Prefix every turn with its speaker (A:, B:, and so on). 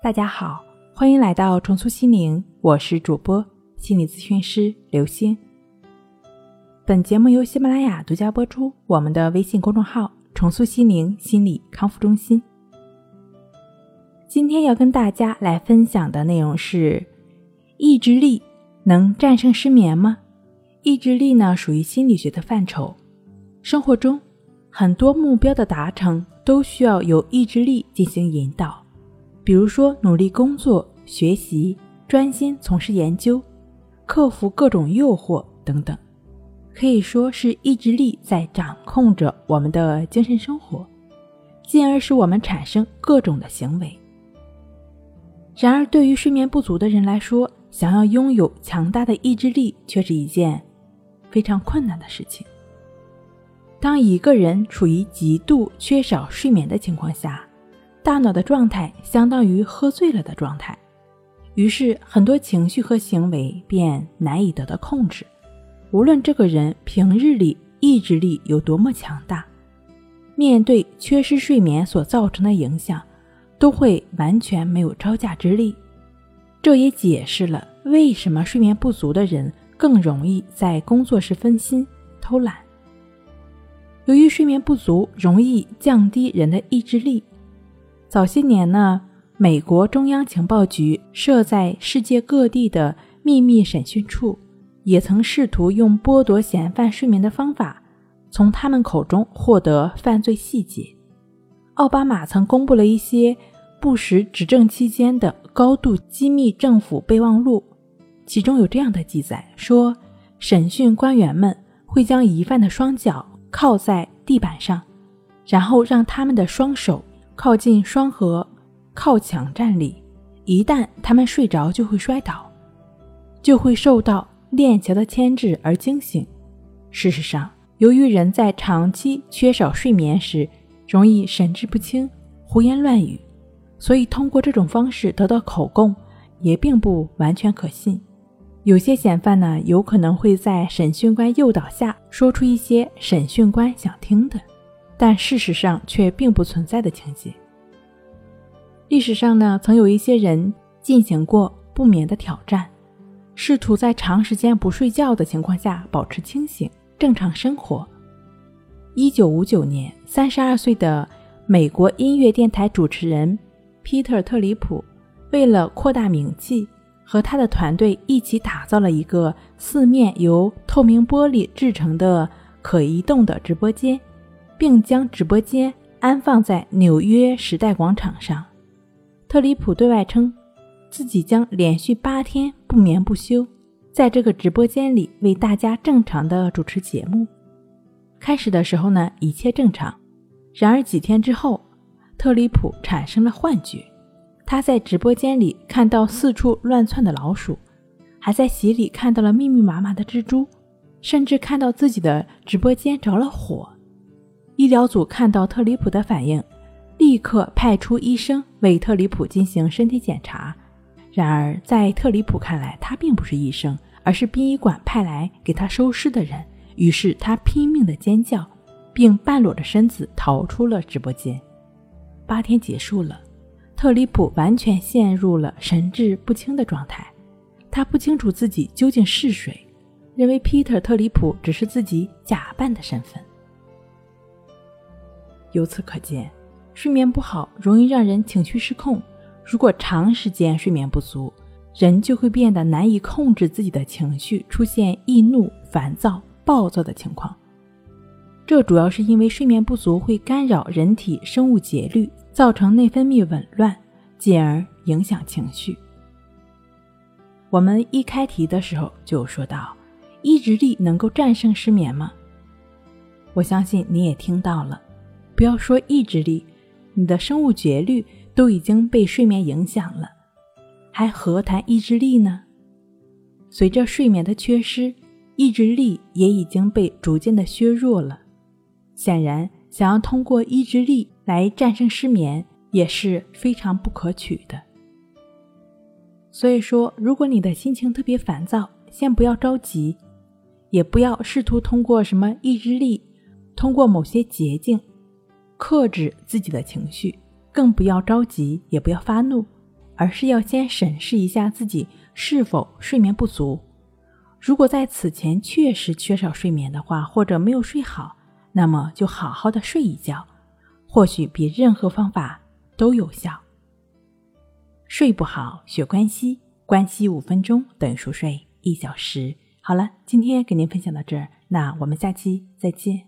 A: 大家好，欢迎来到重塑心灵，我是主播心理咨询师刘星。本节目由喜马拉雅独家播出，我们的微信公众号“重塑心灵心理康复中心”。今天要跟大家来分享的内容是：意志力能战胜失眠吗？意志力呢，属于心理学的范畴。生活中很多目标的达成都需要有意志力进行引导。比如说，努力工作、学习、专心从事研究、克服各种诱惑等等，可以说是意志力在掌控着我们的精神生活，进而使我们产生各种的行为。然而，对于睡眠不足的人来说，想要拥有强大的意志力，却是一件非常困难的事情。当一个人处于极度缺少睡眠的情况下，大脑的状态相当于喝醉了的状态，于是很多情绪和行为便难以得到控制。无论这个人平日里意志力有多么强大，面对缺失睡眠所造成的影响，都会完全没有招架之力。这也解释了为什么睡眠不足的人更容易在工作时分心、偷懒。由于睡眠不足，容易降低人的意志力。早些年呢，美国中央情报局设在世界各地的秘密审讯处，也曾试图用剥夺嫌犯睡眠的方法，从他们口中获得犯罪细节。奥巴马曾公布了一些布什执政期间的高度机密政府备忘录，其中有这样的记载：说审讯官员们会将疑犯的双脚靠在地板上，然后让他们的双手。靠近双核，靠墙站立。一旦他们睡着，就会摔倒，就会受到链条的牵制而惊醒。事实上，由于人在长期缺少睡眠时容易神志不清、胡言乱语，所以通过这种方式得到口供也并不完全可信。有些嫌犯呢，有可能会在审讯官诱导下说出一些审讯官想听的。但事实上却并不存在的情节。历史上呢，曾有一些人进行过不眠的挑战，试图在长时间不睡觉的情况下保持清醒、正常生活。一九五九年，三十二岁的美国音乐电台主持人皮特·特里普，为了扩大名气，和他的团队一起打造了一个四面由透明玻璃制成的可移动的直播间。并将直播间安放在纽约时代广场上。特里普对外称，自己将连续八天不眠不休，在这个直播间里为大家正常的主持节目。开始的时候呢，一切正常。然而几天之后，特里普产生了幻觉，他在直播间里看到四处乱窜的老鼠，还在席里看到了密密麻麻的蜘蛛，甚至看到自己的直播间着了火。医疗组看到特里普的反应，立刻派出医生为特里普进行身体检查。然而，在特里普看来，他并不是医生，而是殡仪馆派来给他收尸的人。于是，他拼命地尖叫，并半裸着身子逃出了直播间。八天结束了，特里普完全陷入了神志不清的状态。他不清楚自己究竟是谁，认为皮特·特里普只是自己假扮的身份。由此可见，睡眠不好容易让人情绪失控。如果长时间睡眠不足，人就会变得难以控制自己的情绪，出现易怒、烦躁、暴躁的情况。这主要是因为睡眠不足会干扰人体生物节律，造成内分泌紊乱，进而影响情绪。我们一开题的时候就说到，意志力能够战胜失眠吗？我相信你也听到了。不要说意志力，你的生物节律都已经被睡眠影响了，还何谈意志力呢？随着睡眠的缺失，意志力也已经被逐渐的削弱了。显然，想要通过意志力来战胜失眠也是非常不可取的。所以说，如果你的心情特别烦躁，先不要着急，也不要试图通过什么意志力，通过某些捷径。克制自己的情绪，更不要着急，也不要发怒，而是要先审视一下自己是否睡眠不足。如果在此前确实缺少睡眠的话，或者没有睡好，那么就好好的睡一觉，或许比任何方法都有效。睡不好学关息，关息五分钟等于熟睡一小时。好了，今天给您分享到这儿，那我们下期再见。